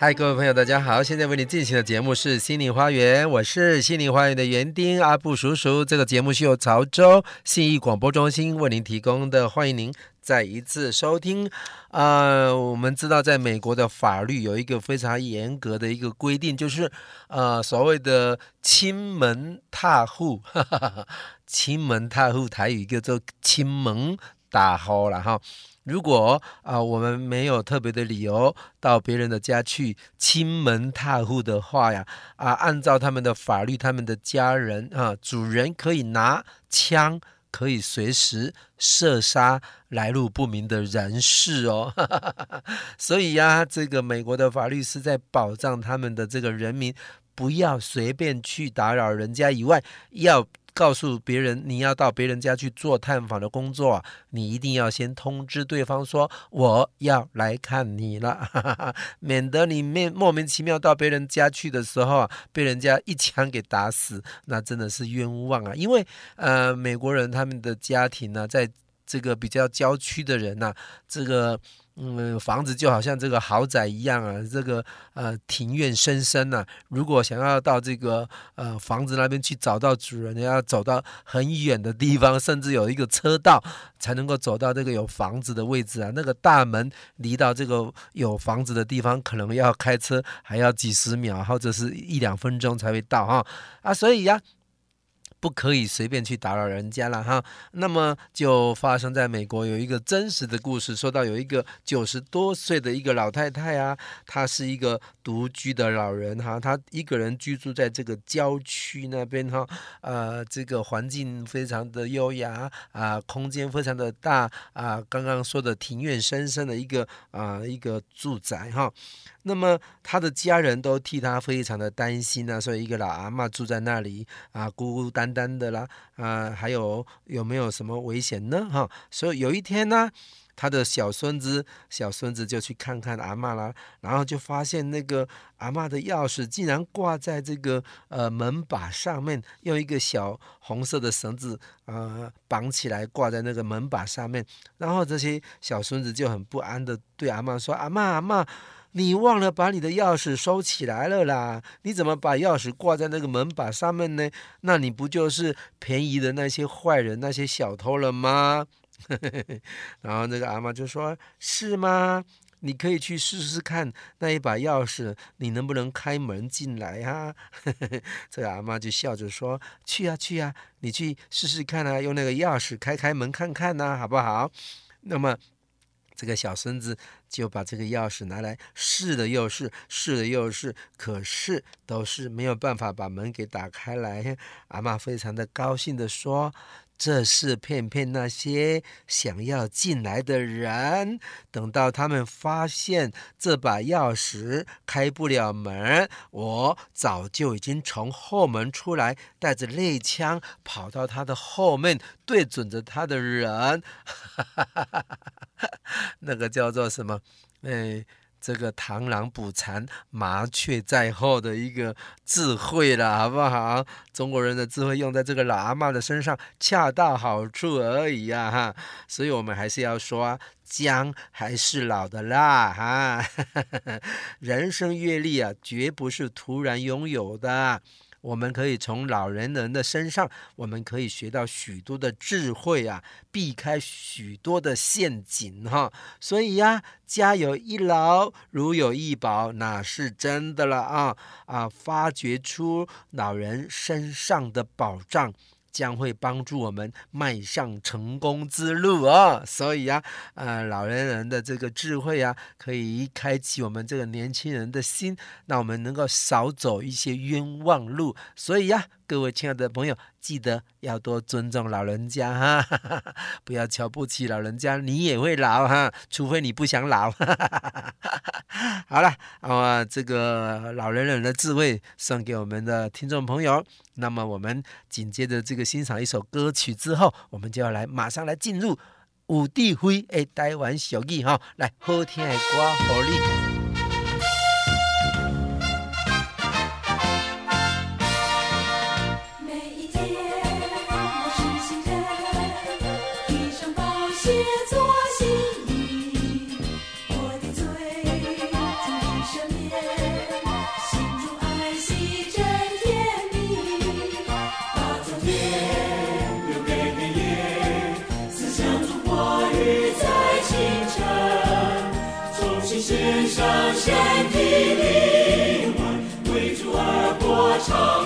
嗨，各位朋友，大家好！现在为你进行的节目是《心灵花园》，我是《心灵花园》的园丁阿布叔叔。这个节目是由潮州信义广播中心为您提供的，欢迎您再一次收听。呃，我们知道，在美国的法律有一个非常严格的一个规定，就是呃，所谓的亲门踏户，哈哈哈，亲门踏户台语叫做亲门打户了哈。如果啊、我们没有特别的理由到别人的家去亲门踏户的话呀，啊，按照他们的法律，他们的家人啊，主人可以拿枪，可以随时射杀来路不明的人士哦。所以呀，这个美国的法律是在保障他们的这个人民，不要随便去打扰人家以外，要。告诉别人你要到别人家去做探访的工作，你一定要先通知对方说我要来看你了，免得你面莫名其妙到别人家去的时候啊，被人家一枪给打死，那真的是冤枉啊！因为呃，美国人他们的家庭呢，在这个比较郊区的人呢，这个。嗯，房子就好像这个豪宅一样啊，这个呃庭院深深呐、啊。如果想要到这个呃房子那边去找到主人，要走到很远的地方，甚至有一个车道才能够走到这个有房子的位置啊。那个大门离到这个有房子的地方，可能要开车还要几十秒或者是一两分钟才会到哈啊，所以呀。不可以随便去打扰人家了哈。那么就发生在美国有一个真实的故事，说到有一个九十多岁的一个老太太啊，她是一个独居的老人哈，她一个人居住在这个郊区那边哈，呃，这个环境非常的优雅啊，空间非常的大啊，刚刚说的庭院深深的一个啊一个住宅哈。那么他的家人都替他非常的担心、啊，所以一个老阿嬷住在那里啊，孤孤单单的啦，啊，还有有没有什么危险呢？哈，所以有一天呢，他的小孙子小孙子就去看看阿嬷啦，然后就发现那个阿嬷的钥匙竟然挂在这个呃门把上面，用一个小红色的绳子啊绑起来挂在那个门把上面，然后这些小孙子就很不安的对阿嬷说：“阿嬷，阿嬷。”你忘了把你的钥匙收起来了啦？你怎么把钥匙挂在那个门把上面呢？那你不就是便宜的那些坏人、那些小偷了吗？然后那个阿妈就说：“是吗？你可以去试试看那一把钥匙，你能不能开门进来啊？” 这个阿妈就笑着说：“去啊去啊，你去试试看啊，用那个钥匙开开门看看呐，好不好？”那么。这个小孙子就把这个钥匙拿来试了又试，试了又试，可是都是没有办法把门给打开来。阿妈非常的高兴的说。这是骗骗那些想要进来的人。等到他们发现这把钥匙开不了门，我早就已经从后门出来，带着猎枪跑到他的后面，对准着他的人。那个叫做什么？哎。这个螳螂捕蝉，麻雀在后的一个智慧了，好不好？中国人的智慧用在这个老阿妈的身上，恰到好处而已呀，哈！所以我们还是要说，姜还是老的辣，哈！人生阅历啊，绝不是突然拥有的。我们可以从老人人的身上，我们可以学到许多的智慧啊，避开许多的陷阱哈。所以呀，家有一老，如有一宝，那是真的了啊啊！发掘出老人身上的宝藏。将会帮助我们迈向成功之路、哦！所以啊，呃，老年人的这个智慧啊，可以开启我们这个年轻人的心，让我们能够少走一些冤枉路。所以呀、各位亲爱的朋友，记得要多尊重老人家哈，不要瞧不起老人家，你也会老哈，除非你不想老。好了，啊，这个老人人的智慧送给我们的听众朋友。那么我们紧接着这个欣赏一首歌曲之后，我们就要来马上来进入有智慧的台湾小语哈，来好听的歌，好 Santa.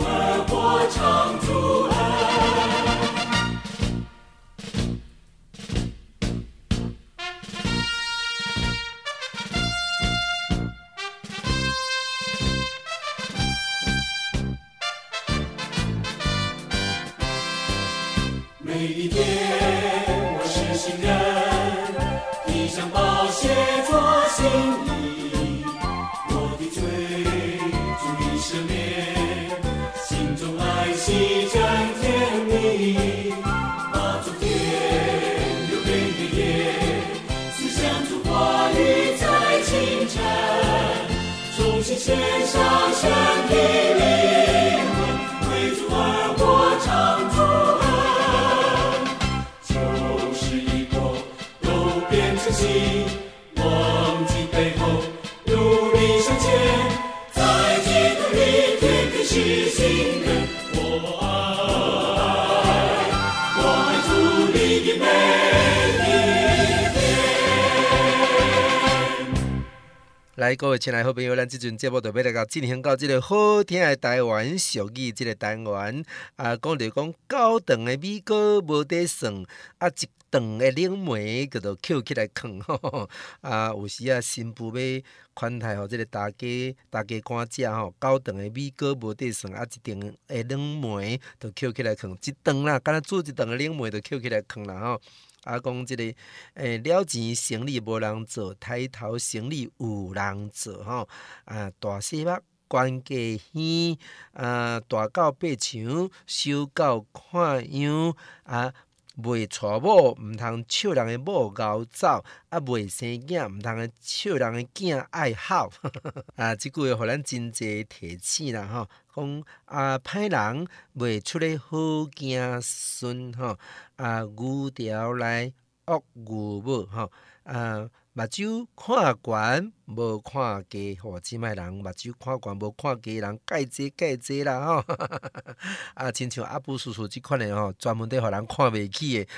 来，各位亲爱的好朋友，咱即阵节目就要来到进行到这个好听的台湾俗语这个单元。啊，讲就讲高档的米糕无得算，啊一档的冷梅叫做捡起来啃吼吼，啊有时啊新妇要款待吼，这个大家大家官食吼，高档的米糕无得算，啊一档的冷梅都捡起来啃，一档啦，敢若煮一档的冷梅都捡起来啃啦吼。啊，讲即、这个诶、了钱生理无人做，抬头生理有人做吼。啊，大细目关家耳，啊，大到八墙，小到看样啊。未娶某毋通笑人诶某咬走，啊未生囝毋通笑人诶囝爱哭。啊，即句话互咱真济提醒啦吼，讲啊歹人未出咧好子孙吼，啊牛条来恶牛母吼，啊。目睭看悬，无看低，吼！即摆人目睭看悬，无看低，人介济介济啦，吼！啊，亲像阿布叔叔即款诶吼，专门伫互人看袂起诶，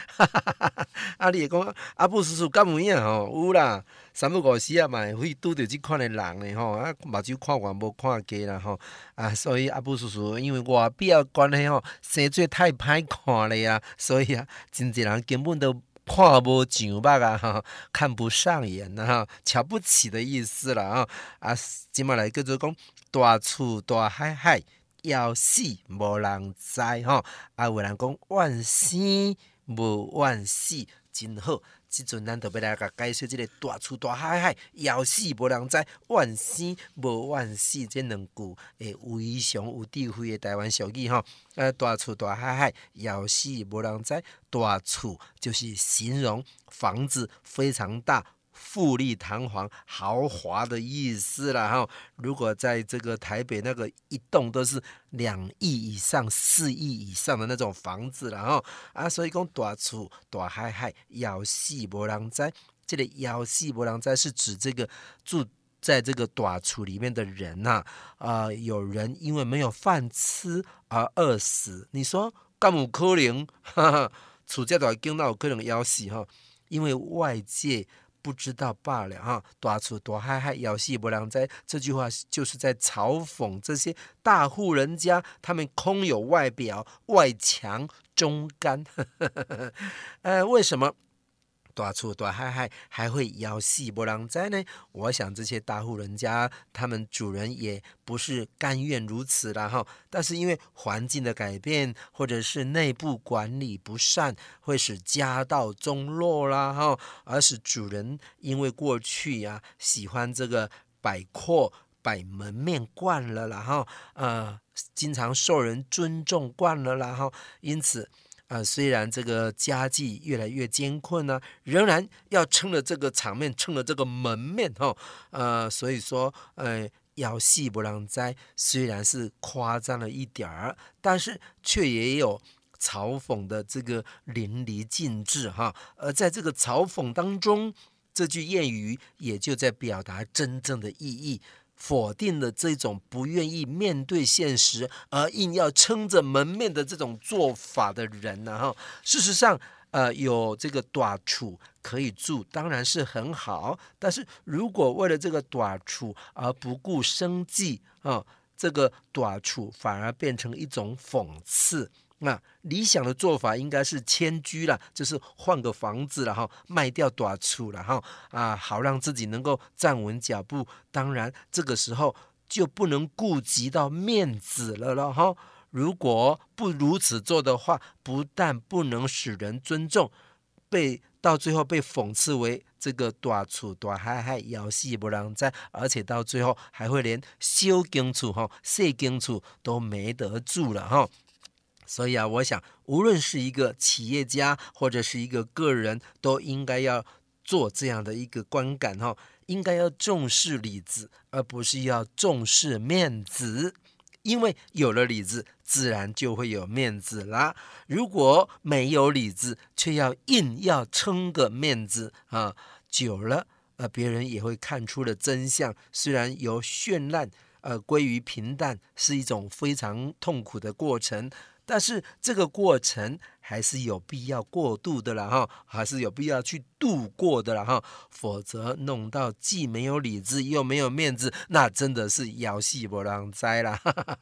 啊，你会讲阿布叔叔敢有影吼？有啦，三不五时啊，嘛会拄着即款诶人诶吼！啊，目睭看悬，无看低啦，吼！啊，所以阿布叔叔因为外表关系吼，生做太歹看咧啊，所以啊，真济人根本都。看无上目啊，哈，看不上眼呐，哈，瞧不起的意思了，啊，啊，今麦来叫做讲大厝大海海，要死无人知，吼，啊，有人讲万生无万死，真好。即阵咱就要来甲解说即个大厝大海海，要死无人知，万生无万死，即两句诶非常有智慧诶台湾俗语吼。呃，大厝大海海，要死无人知，大厝就是形容房子非常大，富丽堂皇、豪华的意思了哈。如果在这个台北，那个一栋都是两亿以上、四亿以上的那种房子了哈啊，所以讲大厝大海海，要死无人知。这里要死无人知是指这个住在这个大厝里面的人呐啊、有人因为没有饭吃而饿死。你说敢有可能？哈哈，厝这大间那有可能要死哈？因为外界不知道罢了哈。大厝大海海，要死不量灾。这句话就是在嘲讽这些大户人家，他们空有外表，外强中干。呃，为什么？大厝大海海还会要死无人知呢？我想这些大户人家，他们主人也不是甘愿如此了哈。但是因为环境的改变，或者是内部管理不善，会使家道中落啦哈。而是主人因为过去呀、喜欢这个摆阔摆门面惯了然后，呃，经常受人尊重惯了然后，因此。啊、虽然这个家计越来越艰困呢、仍然要撑着这个场面，撑着这个门面哈。呃，所以说，呃，要细不让灾，虽然是夸张了一点儿，但是却也有嘲讽的这个淋漓尽致哈。而在这个嘲讽当中，这句谚语也就在表达真正的意义。否定了这种不愿意面对现实而硬要撑着门面的这种做法的人呢？哈，事实上，呃，有这个短处可以住，当然是很好。但是如果为了这个短处而不顾生计啊，这个短处反而变成一种讽刺。那理想的做法应该是迁居了，就是换个房子了哈，卖掉大厝了哈啊，好让自己能够站稳脚步。当然，这个时候就不能顾及到面子了了哈。如果不如此做的话，不但不能使人尊重，被到最后被讽刺为这个大厝大嗨嗨，要死不让灾，而且到最后还会连小间厝哈、小间厝都没得住了哈。所以啊，我想，无论是一个企业家或者是一个个人，都应该要做这样的一个观感哈，应该要重视里子，而不是要重视面子。因为有了里子，自然就会有面子啦。如果没有里子，却要硬要撑个面子啊，久了，呃，别人也会看出了真相。虽然由绚烂，呃，归于平淡，是一种非常痛苦的过程。但是这个过程还是有必要过渡的啦哈，还是有必要去度过的啦哈，否则弄到既没有理智又没有面子，那真的是要死不让灾了。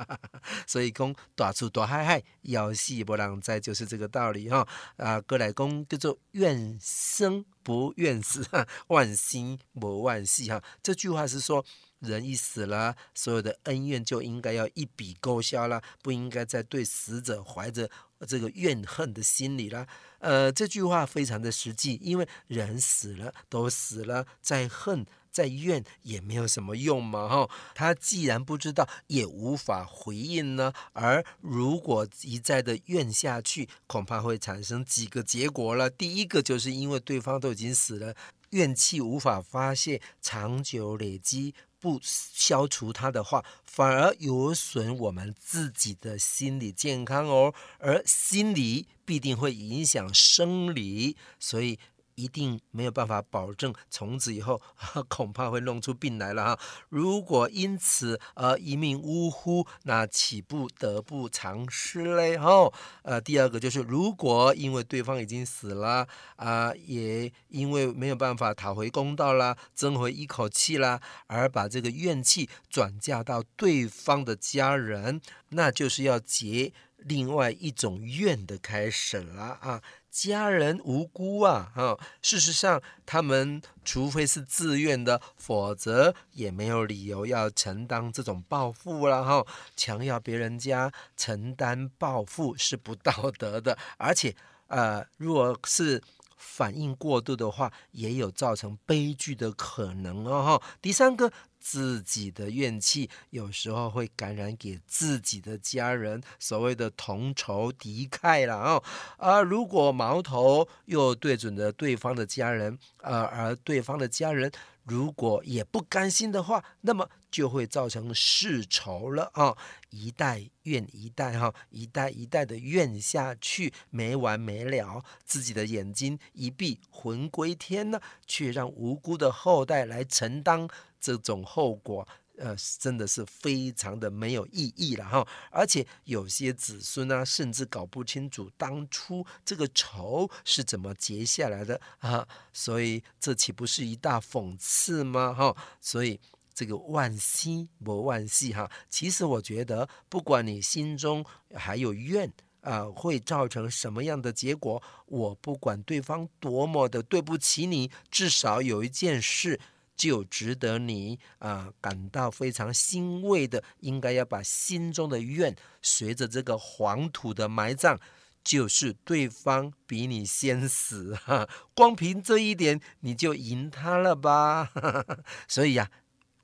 所以讲大出大海海，要死不让灾就是这个道理哈。啊，过来讲叫做愿生不愿死，万心不万死哈。这句话是说。人一死了，所有的恩怨就应该要一笔勾销了，不应该再对死者怀着这个怨恨的心理了。呃，这句话非常的实际，因为人死了都死了，再恨再怨也没有什么用嘛。哈，他既然不知道，也无法回应呢。而如果一再的怨下去，恐怕会产生几个结果了。第一个就是因为对方都已经死了，怨气无法发泄，长久累积。不消除它的话，反而有损我们自己的心理健康哦。而心理必定会影响生理，所以。一定没有办法保证从此以后 恐怕会弄出病来了哈。如果因此而一命呜呼，那岂不得不偿失嘞？哈，呃，第二个就是，如果因为对方已经死了啊、也因为没有办法讨回公道啦，争回一口气啦，而把这个怨气转嫁到对方的家人，那就是要结另外一种怨的开始了啊。家人无辜啊，哈！事实上，他们除非是自愿的，否则也没有理由要承担这种报复了，哈！强要别人家承担报复是不道德的，而且，呃，如果是反应过度的话，也有造成悲剧的可能哦。第三个。自己的怨气有时候会感染给自己的家人，所谓的同仇敌忾了哦。而如果矛头又对准了对方的家人，呃，而对方的家人如果也不甘心的话，那么就会造成世仇了啊！一代怨一代哈，一代一代的怨下去没完没了，自己的眼睛一闭，魂归天呢，却让无辜的后代来承担。这种后果，呃，真的是非常的没有意义了哈。而且有些子孙呢，甚至搞不清楚当初这个仇是怎么结下来的啊。所以这岂不是一大讽刺吗？哈，所以这个万幸不万幸哈。其实我觉得，不管你心中还有怨啊，会造成什么样的结果，我不管对方多么的对不起你，至少有一件事。就值得你啊、感到非常欣慰的，应该要把心中的怨随着这个黄土的埋葬，就是对方比你先死哈，光凭这一点你就赢他了吧？所以呀、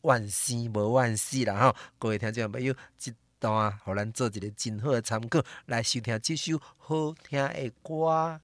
万幸无万幸啦吼，各位听众朋友，这段互咱做一个真好的参考，来收听这首好听的歌。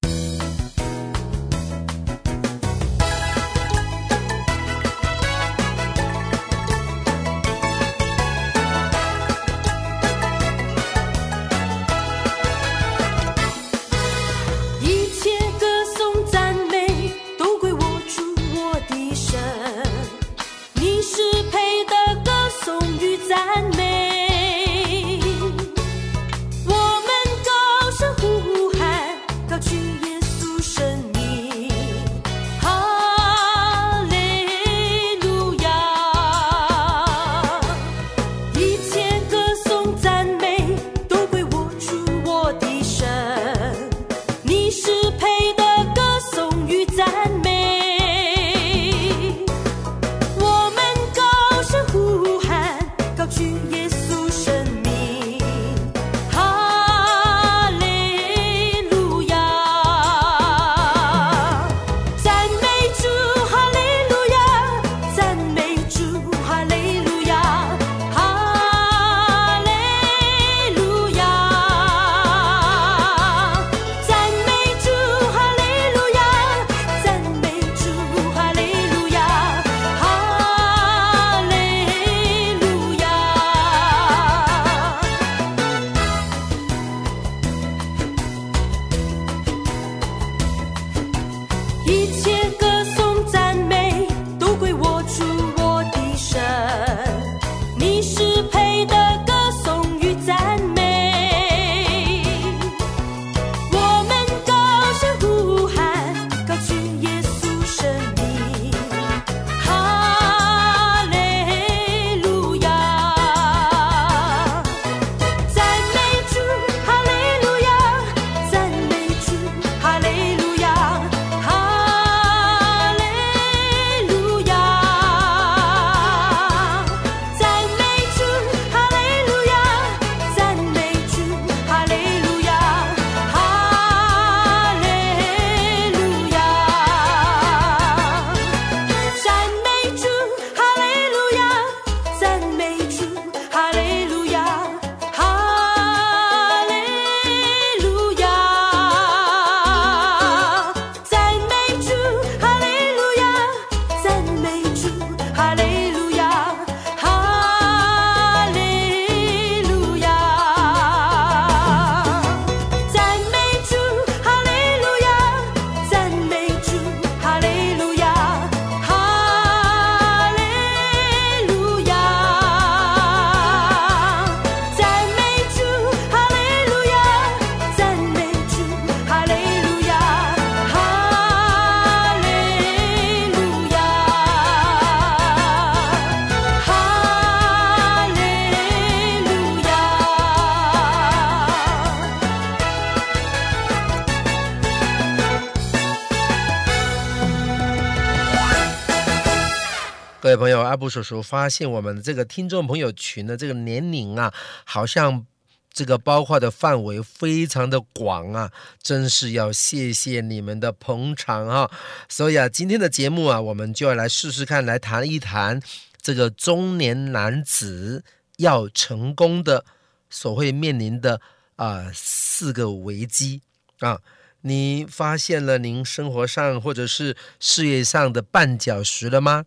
布叔叔发现我们这个听众朋友群的这个年龄啊，好像这个包括的范围非常的广啊，真是要谢谢你们的捧场啊！所以啊，今天的节目啊，我们就要来试试看，来谈一谈这个中年男子要成功的所会面临的啊、四个危机啊。你发现了您生活上或者是事业上的绊脚石了吗？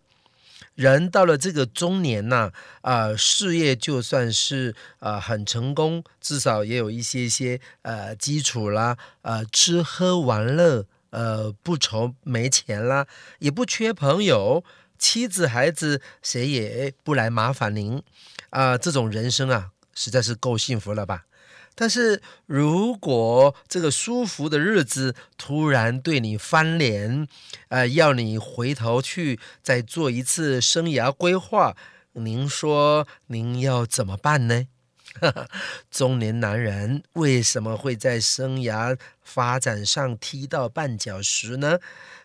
人到了这个中年呐，啊、事业就算是啊、很成功，至少也有一些些呃基础啦，呃吃喝玩乐，呃不愁没钱啦，也不缺朋友，妻子孩子谁也不来麻烦您，啊、这种人生啊，实在是够幸福了吧？但是如果这个舒服的日子突然对你翻脸，呃，要你回头去再做一次生涯规划，您说您要怎么办呢？中年男人为什么会在生涯发展上踢到绊脚石呢？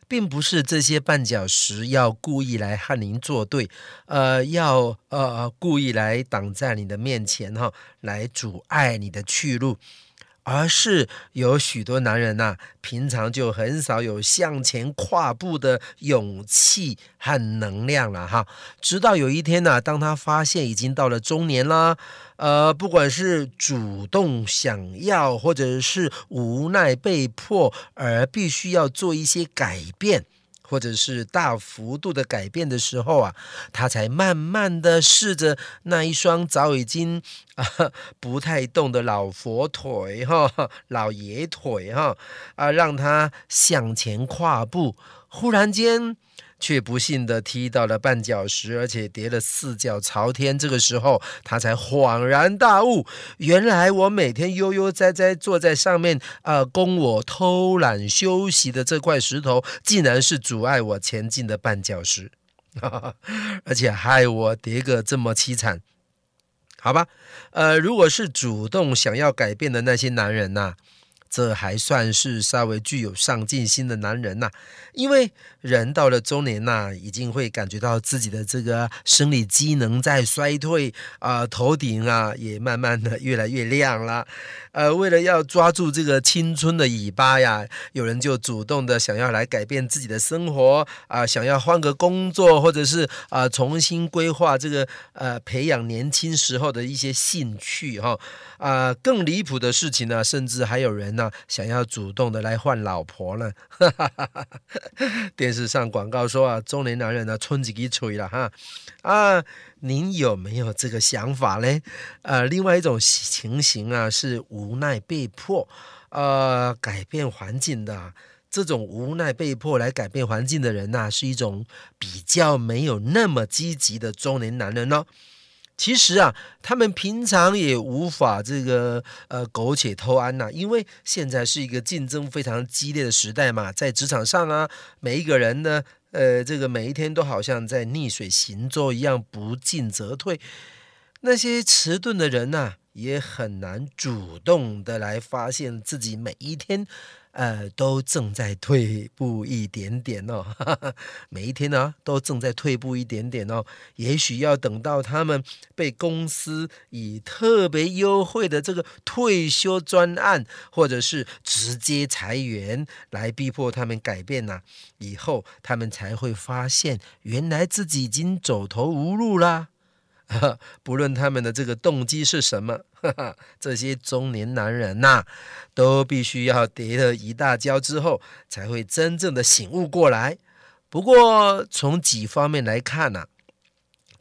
并不是这些绊脚石要故意来和您作对，呃，要呃故意来挡在你的面前哈，来阻碍你的去路。而是有许多男人呐、平常就很少有向前跨步的勇气和能量了哈。直到有一天呐、当他发现已经到了中年啦，呃，不管是主动想要，或者是无奈被迫而必须要做一些改变。或者是大幅度的改变的时候啊，他才慢慢的试着那一双早已经 啊不太动的老佛腿哈，老爷腿哈啊，让他向前跨步，忽然间。却不幸的踢到了绊脚石，而且跌了四脚朝天。这个时候，他才恍然大悟，原来我每天悠悠哉哉坐在上面，啊、呃，供我偷懒休息的这块石头，竟然是阻碍我前进的绊脚石，而且害我跌个这么凄惨。好吧，呃，如果是主动想要改变的那些男人呐、啊。这还算是稍微具有上进心的男人呐，因为人到了中年呐，已经会感觉到自己的这个生理机能在衰退啊，头顶啊也慢慢的越来越亮了。呃，为了要抓住这个青春的尾巴呀，有人就主动的想要来改变自己的生活啊，想要换个工作，或者是啊重新规划这个呃培养年轻时候的一些兴趣哈啊。更离谱的事情呢，甚至还有人呢想要主动的来换老婆了。电视上广告说啊，中年男人呢春自己吹了哈啊。您有没有这个想法呢？呃，另外一种情形啊，是无奈被迫，呃，改变环境的这种无奈被迫来改变环境的人呐、啊，是一种比较没有那么积极的中年男人呢。其实啊，他们平常也无法这个呃苟且偷安呐、啊，因为现在是一个竞争非常激烈的时代嘛，在职场上啊，每一个人呢。呃，这个每一天都好像在逆水行舟一样，不进则退。那些迟钝的人呐、啊，也很难主动的来发现自己每一天。呃，都正在退步一点点哦，哈哈，每一天呢、都正在退步一点点哦。也许要等到他们被公司以特别优惠的这个退休专案，或者是直接裁员来逼迫他们改变呢、以后他们才会发现，原来自己已经走投无路啦。不论他们的这个动机是什么，这些中年男人呐、啊，都必须要跌了一大跤之后，才会真正的醒悟过来。不过从几方面来看呢、啊，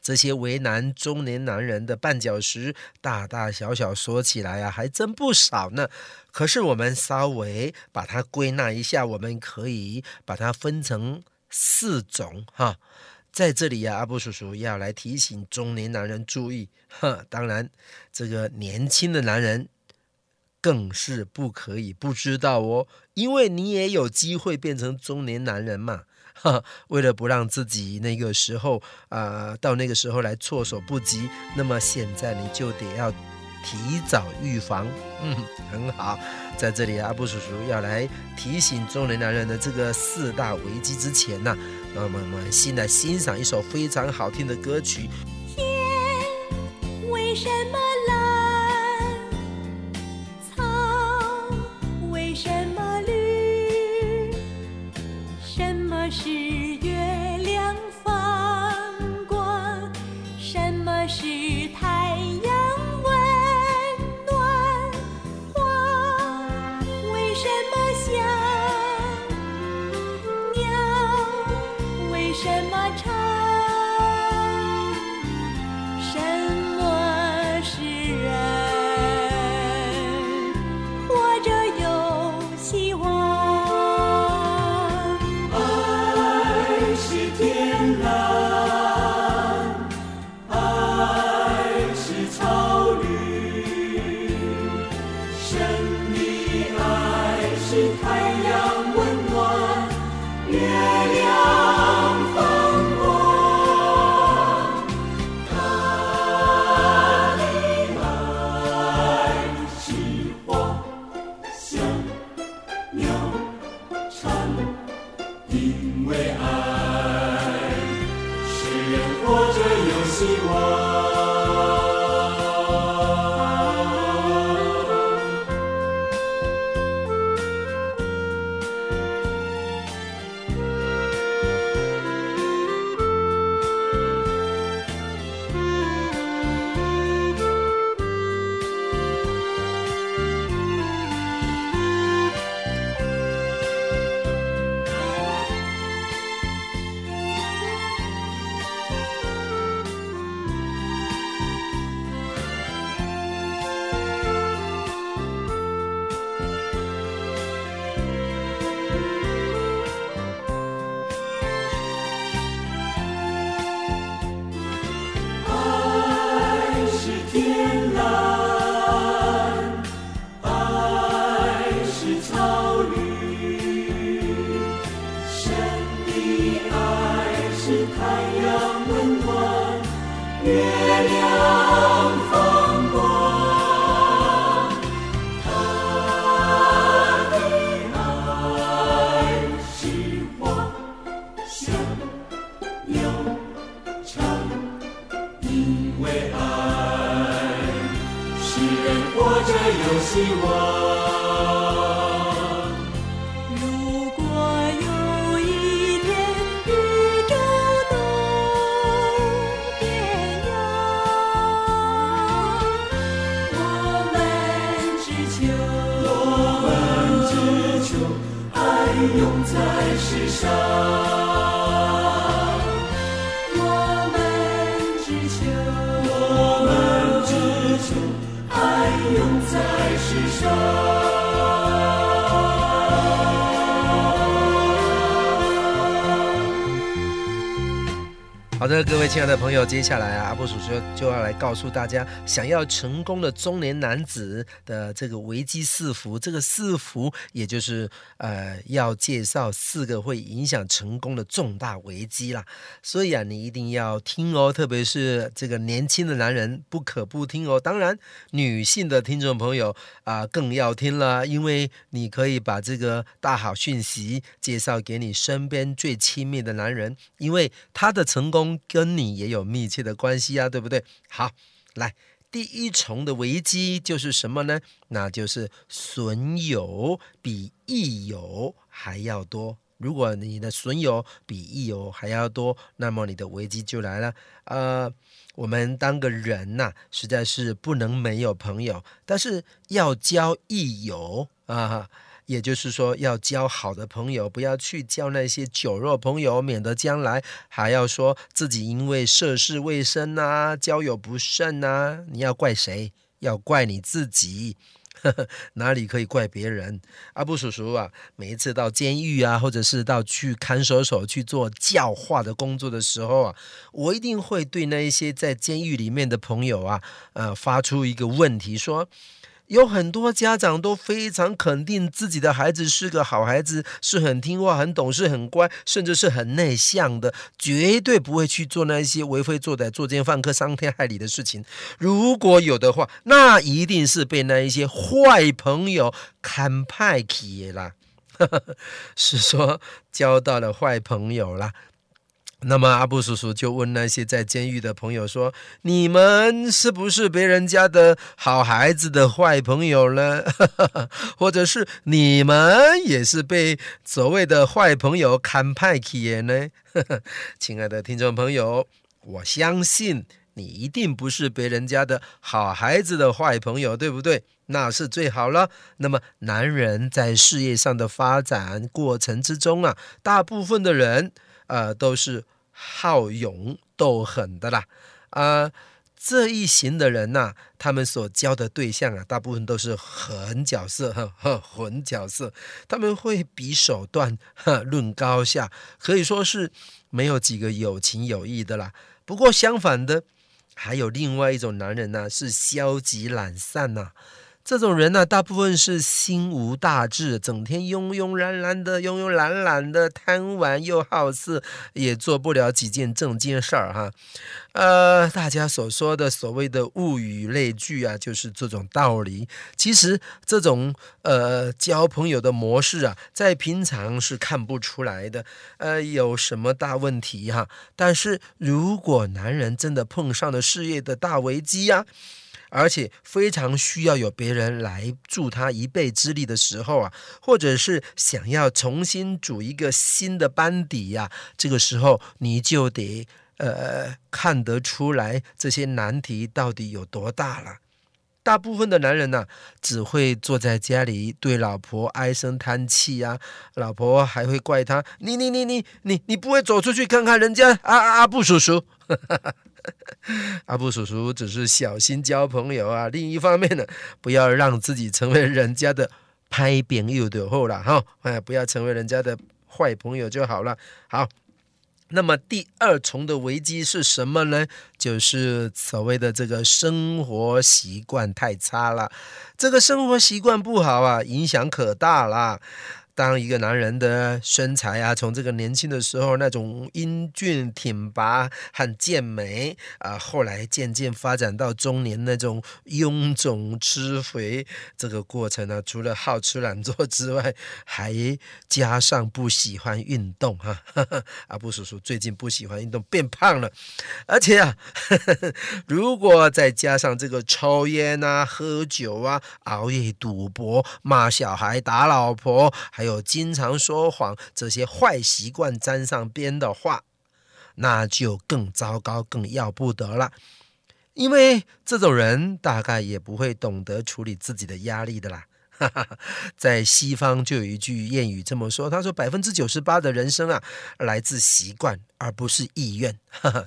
这些为难中年男人的绊脚石，大大小小说起来啊，还真不少呢。可是我们稍微把它归纳一下，我们可以把它分成四种哈。在这里呀、啊，阿布叔叔要来提醒中年男人注意，哈，当然，这个年轻的男人更是不可以不知道哦，因为你也有机会变成中年男人嘛，哈，为了不让自己那个时候啊、到那个时候来措手不及，那么现在你就得要提早预防，嗯，很好。在这里，阿布叔叔要来提醒中年男人的这个四大危机之前呢，么我们先来欣赏一首非常好听的歌曲。天为什么是生好的，各位亲爱的朋友，接下来啊，阿布叔叔就要来告诉大家，想要成功的中年男子的这个危机四伏。这个四伏，也就是呃，要介绍四个会影响成功的重大危机啦。所以啊，你一定要听哦，特别是这个年轻的男人不可不听哦。当然，女性的听众朋友啊、更要听了，因为你可以把这个大好讯息介绍给你身边最亲密的男人，因为他的成功。跟你也有密切的关系啊，对不对？好，来，第一重的危机就是什么呢？那就是损友比益友还要多。如果你的损友比益友还要多，那么你的危机就来了。呃，我们当个人呐、实在是不能没有朋友，但是要交益友啊。也就是说，要交好的朋友，不要去交那些酒肉朋友，免得将来还要说自己因为涉世未深呐，交友不慎呐。你要怪谁？要怪你自己，哪里可以怪别人？阿布叔叔啊，每一次到监狱啊，或者是到去看守所去做教化的工作的时候啊，我一定会对那一些在监狱里面的朋友啊，呃，发出一个问题说。有很多家长都非常肯定自己的孩子是个好孩子，是很听话、很懂事、很乖，甚至是很内向的，绝对不会去做那些为非作歹、作奸犯科、伤天害理的事情。如果有的话，那一定是被那一些坏朋友看派去啦，是说交到了坏朋友啦。那么阿布叔叔就问那些在监狱的朋友说：“你们是不是别人家的好孩子的坏朋友呢？或者是你们也是被所谓的坏朋友看派去呢？” 亲爱的听众朋友，我相信你一定不是别人家的好孩子的坏朋友，对不对？那是最好了。那么男人在事业上的发展过程之中啊，大部分的人。呃，都是好勇斗狠的啦，啊、呃。这一型的人呐、他们所交的对象啊，大部分都是狠角色，哈，混角色。他们会比手段，哈，论高下，可以说是没有几个有情有义的啦。不过相反的，还有另外一种男人呢、是消极懒散呐、这种人呢、大部分是心无大志，整天庸庸懒懒的，慵慵懒懒的，贪玩又好色，也做不了几件正经事儿哈。呃，大家所说的所谓的物以类聚啊，就是这种道理。其实这种呃交朋友的模式啊，在平常是看不出来的，呃，有什么大问题哈。但是如果男人真的碰上了事业的大危机呀、啊，而且非常需要有别人来助他一臂之力的时候啊，或者是想要重新组一个新的班底呀、这个时候你就得呃看得出来这些难题到底有多大了。大部分的男人呢、啊，只会坐在家里对老婆唉声叹气呀，老婆还会怪他，你你你你你你不会走出去看看人家阿阿布叔叔。阿布叔叔只是小心交朋友啊。另一方面呢，不要让自己成为人家的歹朋友就好了哈。哎，不要成为人家的坏朋友就好了。好，那么第二重的危机是什么呢？就是所谓的这个生活习惯太差了。这个生活习惯不好啊，影响可大了。当一个男人的身材啊，从这个年轻的时候那种英俊挺拔和健美啊，后来渐渐发展到中年那种臃肿吃肥，这个过程呢，除了好吃懒做之外，还加上不喜欢运动哈。阿布叔叔最近不喜欢运动，变胖了，而且啊，如果再加上这个抽烟啊、喝酒啊、熬夜赌博、骂小孩、打老婆，还有经常说谎这些坏习惯沾上边的话，那就更糟糕、更要不得了。因为这种人大概也不会懂得处理自己的压力的啦。在西方就有一句谚语这么说：“他说百分之九十八的人生啊，来自习惯，而不是意愿。”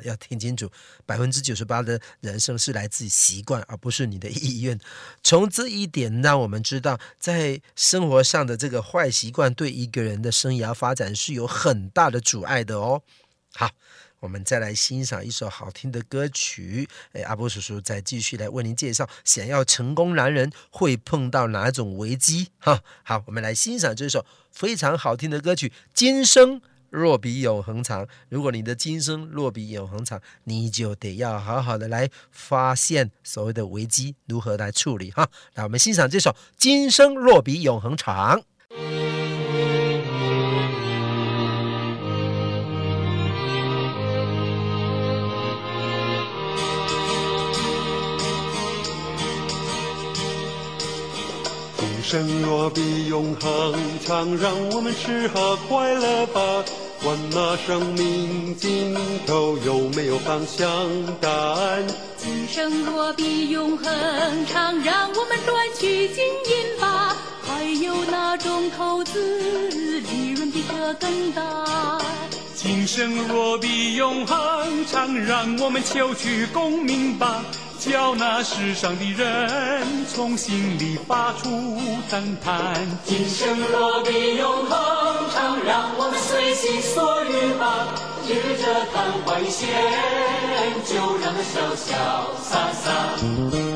要听清楚，百分之九十八的人生是来自习惯，而不是你的意愿。从这一点让我们知道，在生活上的这个坏习惯对一个人的生涯发展是有很大的阻碍的哦。好。我们再来欣赏一首好听的歌曲。哎，阿波叔叔再继续来为您介绍，想要成功男人会碰到哪种危机？哈，好，我们来欣赏这首非常好听的歌曲《今生若比永恒长》。如果你的今生若比永恒长，你就得要好好的来发现所谓的危机如何来处理。哈，来，我们欣赏这首《今生若比永恒长》。生若比永恒长，让我们吃喝快乐吧。管那生命尽头有没有方向答案。今生若比永恒长，让我们赚取金银吧。还有哪种投资利润比这更大？今生若比永恒长，让我们求取功名吧。叫那世上的人从心里发出赞叹。今生若比永恒长，让我们随心所欲吧。指着昙花一现，就让它潇潇洒洒。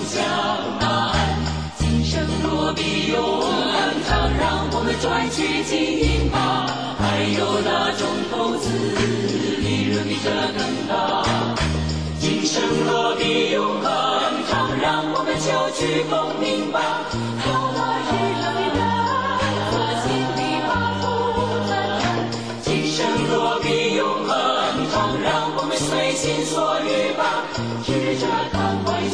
没有方向。比永恒长，让我们赚取金银吧。还有哪种投资利润比这更大？今生若比永恒长，让我们求取功名吧。叫那世上的人从心里发出赞叹。今生若比永恒长，让我们随心所欲吧。指着昙花一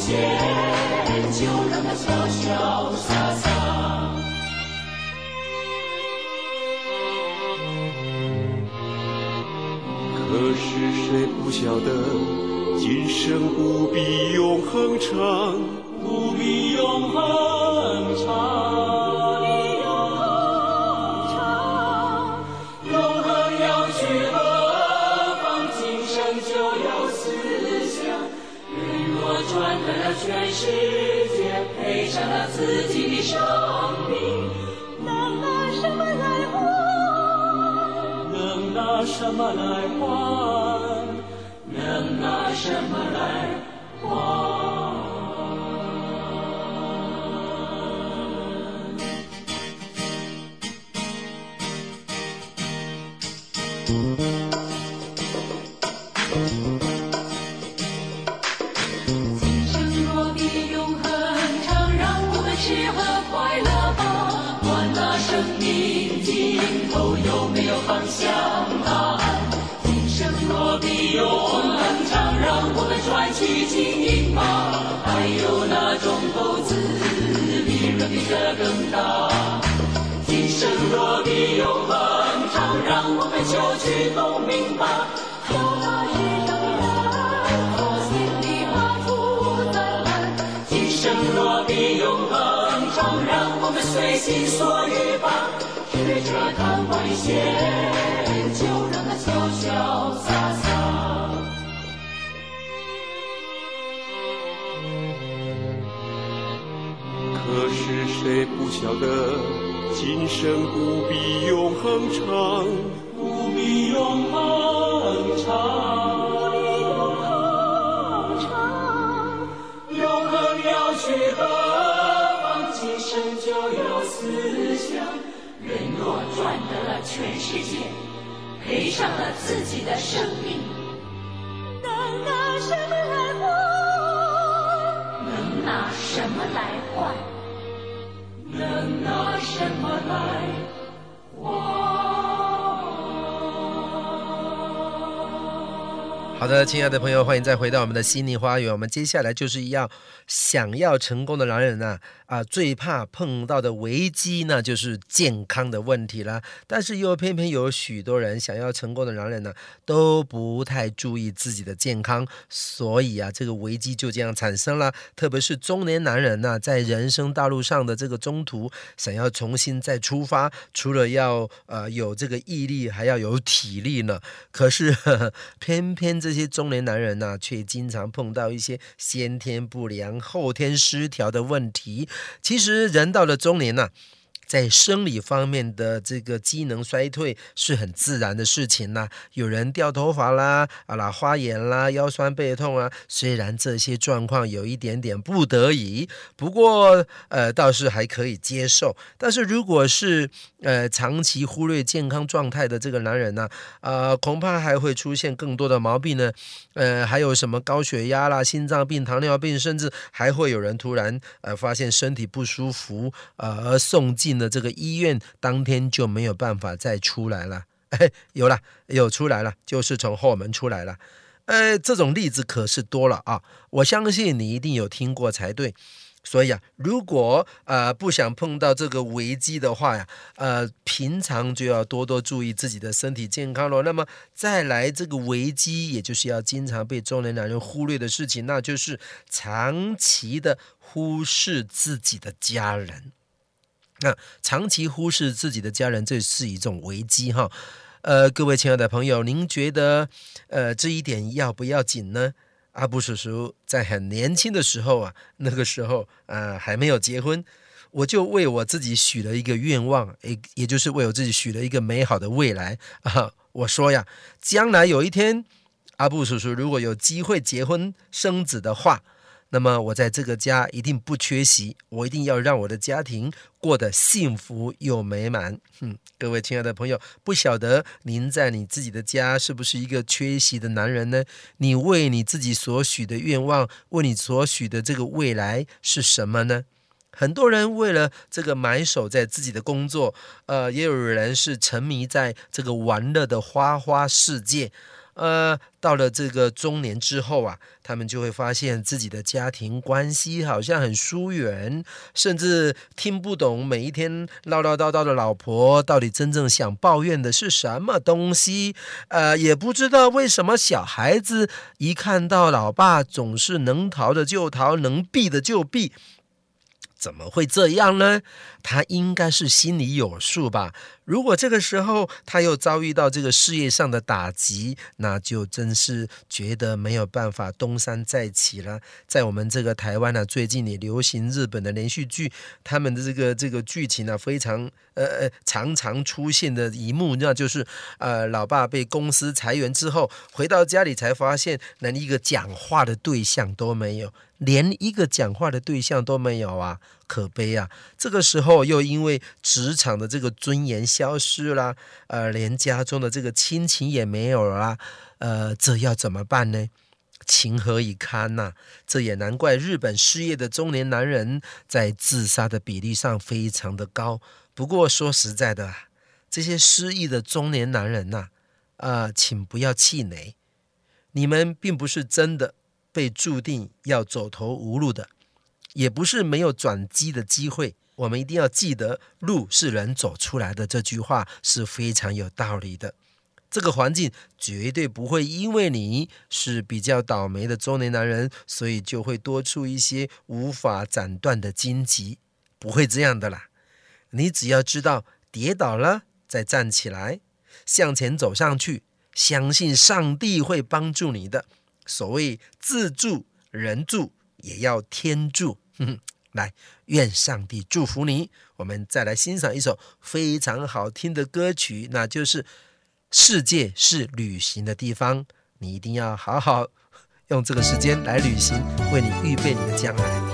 晓得，今生不必永恒长，不必永恒长。永恒要去何方？今生就要思量。人若赚得了全世界赔上了自己的生命，能拿什么来换？能拿什么来换？拿什么来换？的更大，今生若比永恒长，让我们就去共鸣吧。就那世上的人，从心里发出赞叹。今生若比永恒长，让我们随心所欲吧。只学着弹管弦，就让它潇潇洒洒。谁不晓得，今生不必永恒长，不必永恒长，不必永恒长。永恒要去何方？今生就有思想。人若赚得了全世界，赔上了自己的生命，能拿什么来换？能拿什么来换？能拿什么来？好的，亲爱的朋友，欢迎再回到我们的心灵花园。我们接下来就是要想要成功的男人呢、啊，最怕碰到的危机呢，就是健康的问题了。但是又偏偏有许多人想要成功的男人呢，都不太注意自己的健康，所以啊，这个危机就这样产生了。特别是中年男人呢、在人生道路上的这个中途，想要重新再出发，除了要呃有这个毅力，还要有体力呢。可是呵呵 偏偏。这些中年男人呢、却经常碰到一些先天不良、后天失调的问题。其实人到了中年呢、在生理方面的这个机能衰退是很自然的事情呐、有人掉头发啦，啊啦花眼啦，腰酸背痛啊。虽然这些状况有一点点不得已，不过呃倒是还可以接受。但是如果是呃长期忽略健康状态的这个男人呢，呃恐怕还会出现更多的毛病呢。呃还有什么高血压啦、心脏病、糖尿病，甚至还会有人突然呃发现身体不舒服，呃而送进。的这个医院当天就没有办法再出来了，哎，有了，有出来了，就是从后门出来了，呃，这种例子可是多了啊，我相信你一定有听过才对。所以啊，如果呃不想碰到这个危机的话呀，呃，平常就要多多注意自己的身体健康了。那么再来这个危机，也就是要经常被中年男人忽略的事情，那就是长期的忽视自己的家人。那长期忽视自己的家人，这是一种危机哈。呃，各位亲爱的朋友，您觉得呃这一点要不要紧呢？阿布叔叔在很年轻的时候啊，那个时候啊、呃、还没有结婚，我就为我自己许了一个愿望，也也就是为我自己许了一个美好的未来啊。我说呀，将来有一天，阿布叔叔如果有机会结婚生子的话。那么我在这个家一定不缺席，我一定要让我的家庭过得幸福又美满。嗯，各位亲爱的朋友，不晓得您在你自己的家是不是一个缺席的男人呢？你为你自己所许的愿望，为你所许的这个未来是什么呢？很多人为了这个埋首在自己的工作，呃，也有人是沉迷在这个玩乐的花花世界。呃，到了这个中年之后啊，他们就会发现自己的家庭关系好像很疏远，甚至听不懂每一天唠唠叨叨的老婆到底真正想抱怨的是什么东西。呃，也不知道为什么小孩子一看到老爸总是能逃的就逃，能避的就避。怎么会这样呢？他应该是心里有数吧。如果这个时候他又遭遇到这个事业上的打击，那就真是觉得没有办法东山再起了。在我们这个台湾呢、最近也流行日本的连续剧，他们的这个这个剧情呢、非常呃呃常常出现的一幕，那就是呃老爸被公司裁员之后，回到家里才发现连一个讲话的对象都没有，连一个讲话的对象都没有啊，可悲啊！这个时候又因为职场的这个尊严。消失了，呃，连家中的这个亲情也没有了，呃，这要怎么办呢？情何以堪呐、这也难怪日本失业的中年男人在自杀的比例上非常的高。不过说实在的，这些失意的中年男人呐、啊，请不要气馁，你们并不是真的被注定要走投无路的，也不是没有转机的机会。我们一定要记得“路是人走出来的”这句话是非常有道理的。这个环境绝对不会因为你是比较倒霉的中年男人，所以就会多出一些无法斩断的荆棘，不会这样的啦。你只要知道跌倒了再站起来，向前走上去，相信上帝会帮助你的。所谓自助人助，也要天助。哼哼。来，愿上帝祝福你。我们再来欣赏一首非常好听的歌曲，那就是《世界是旅行的地方》。你一定要好好用这个时间来旅行，为你预备你的将来。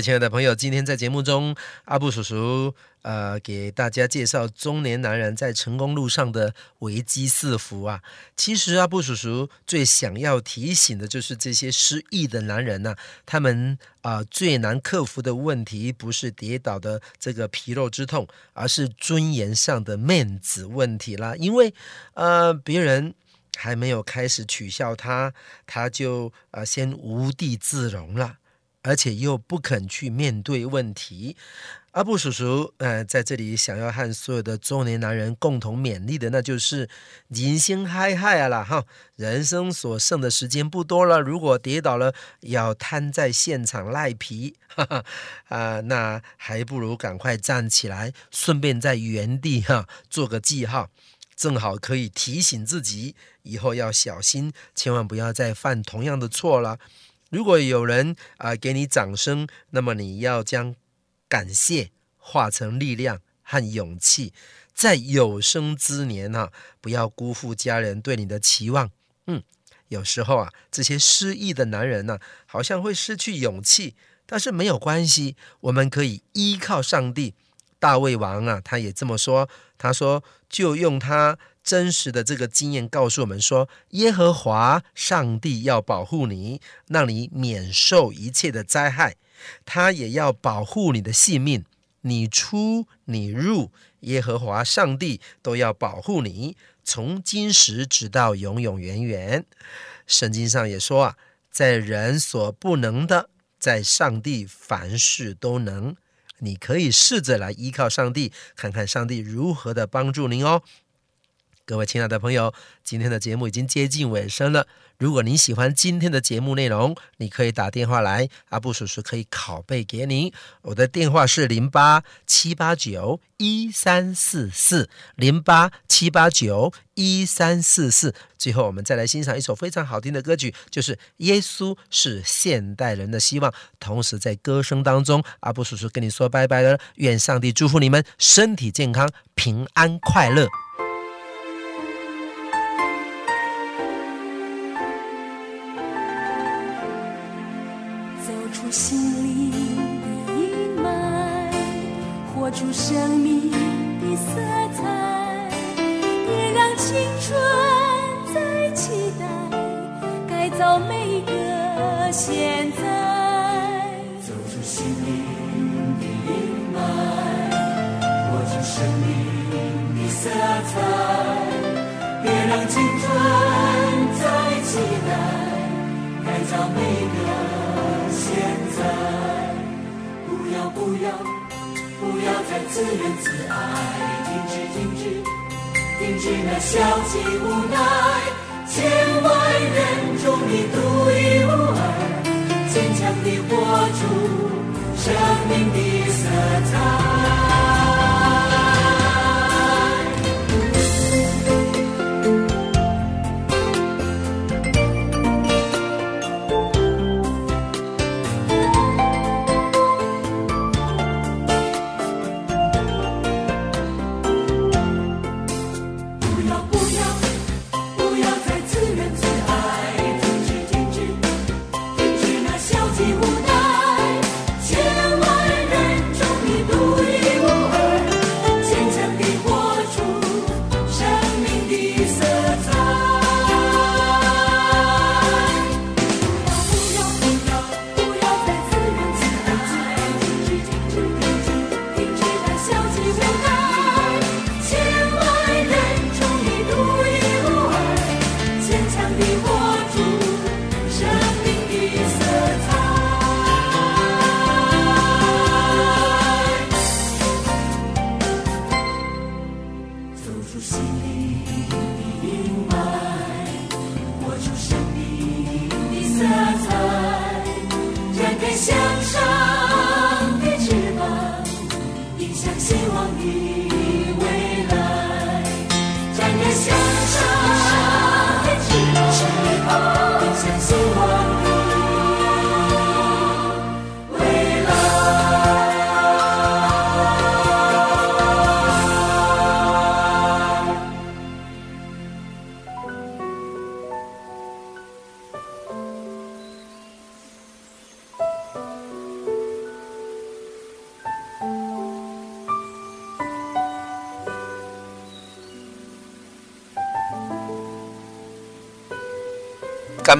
亲爱的朋友，今天在节目中，阿布叔叔呃给大家介绍中年男人在成功路上的危机四伏啊。其实阿布叔叔最想要提醒的就是这些失意的男人呐、他们啊、最难克服的问题不是跌倒的这个皮肉之痛，而是尊严上的面子问题啦。因为呃别人还没有开始取笑他，他就啊、先无地自容了。而且又不肯去面对问题，阿布叔叔，呃，在这里想要和所有的中年男人共同勉励的，那就是人生嗨嗨啊啦哈！人生所剩的时间不多了，如果跌倒了，要瘫在现场赖皮，哈哈啊，那还不如赶快站起来，顺便在原地哈做个记号，正好可以提醒自己以后要小心，千万不要再犯同样的错了。如果有人啊、给你掌声，那么你要将感谢化成力量和勇气，在有生之年哈、啊，不要辜负家人对你的期望。嗯，有时候啊，这些失意的男人呢、好像会失去勇气，但是没有关系，我们可以依靠上帝。大卫王啊，他也这么说，他说就用他真实的这个经验告诉我们说，耶和华上帝要保护你，让你免受一切的灾害。他也要保护你的性命，你出你入，耶和华上帝都要保护你，从今时直到永永远远。圣经上也说啊，在人所不能的，在上帝凡事都能。你可以试着来依靠上帝，看看上帝如何的帮助您哦。各位亲爱的朋友，今天的节目已经接近尾声了。如果您喜欢今天的节目内容，你可以打电话来，阿布叔叔可以拷贝给您。我的电话是零八七八九一三四四零八七八九一三四四。最后，我们再来欣赏一首非常好听的歌曲，就是《耶稣是现代人的希望》。同时，在歌声当中，阿布叔叔跟你说拜拜了。愿上帝祝福你们身体健康、平安快乐。心灵的阴霾，活出生命的色彩，点亮青春在期待，改造每个现在。走出心灵的阴霾，活出生命的色彩，不要，不要再自怨自艾，停止，停止，停止那消极无奈。千万人中你独一无二，坚强地活出生命的色彩。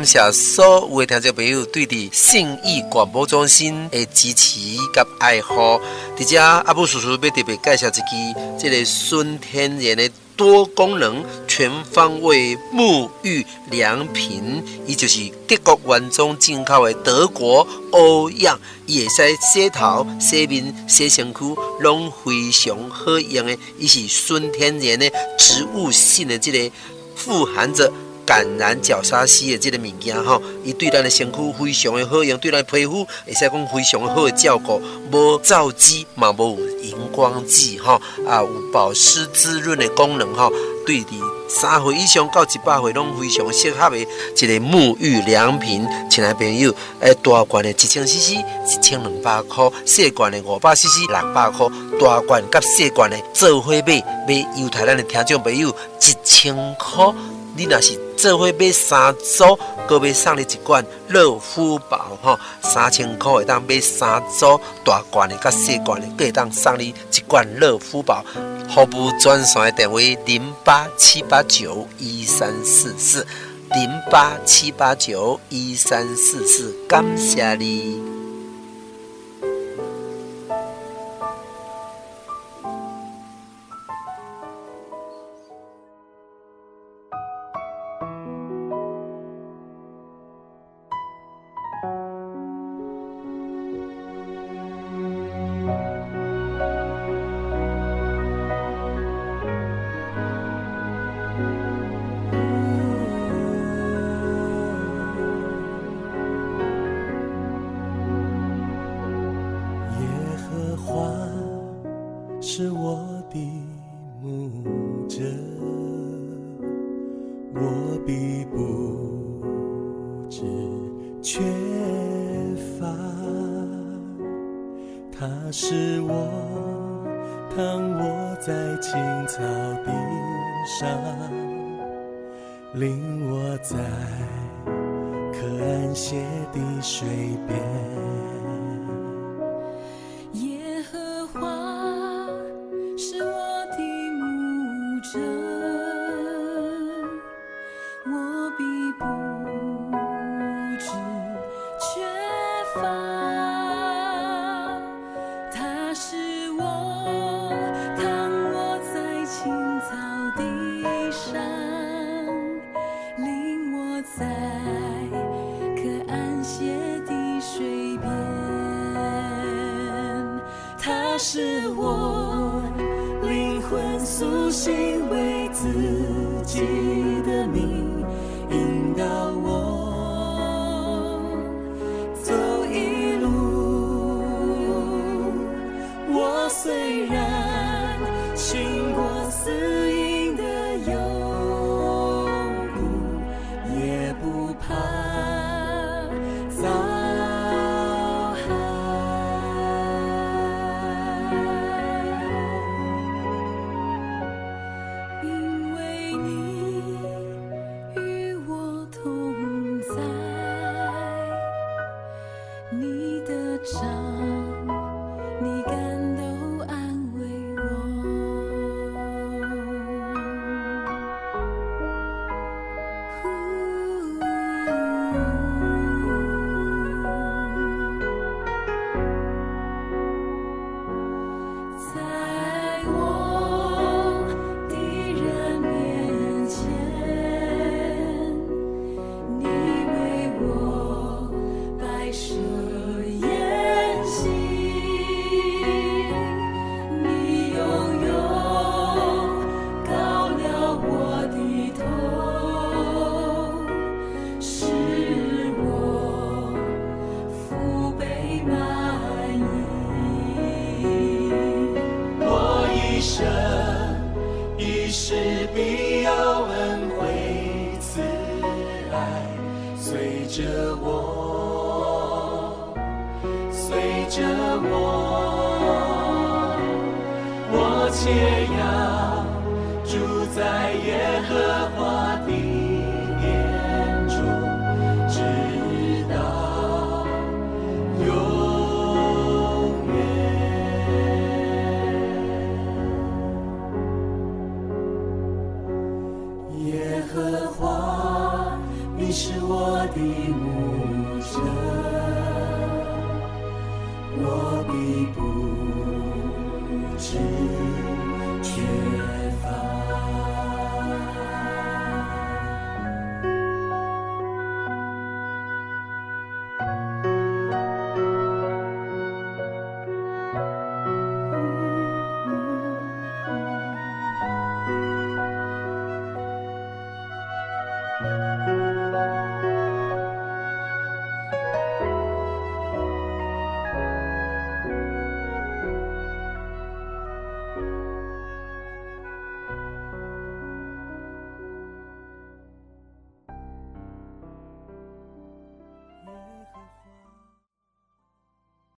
感谢所有的听众朋友对的信义广播中心的支持跟爱护。在这阿布叔叔要特别介绍一支这个纯天然的多功能。全方位沐浴良品，伊就是德国原装进口的德国欧漾，伊会使洗头、洗面、洗身躯，拢非常好用的。伊是纯天然的植物性的这个富含着。橄榄角鲨烯的这个物件吼，伊对咱的身躯非常的好用，对咱的皮肤会使讲非常的好的照顾，无皂基嘛，无荧光剂吼，啊，有保湿滋润的功能吼，对伫三岁以上到一百岁拢非常适合的一个沐浴良品。亲爱朋友，诶，大罐的一千 CC 一千两百块，细罐的五百 CC 六百块，大罐甲细罐的做伙买，买优待咱的听众朋友一千块。你若是做伙买三组，阁要送你一罐乐肤宝吼，三千块会当买三组大罐的甲细罐的，阁会当送你一罐乐肤宝。服务专线的电话零八七八九一三四四零八七八九一三四四，感谢你。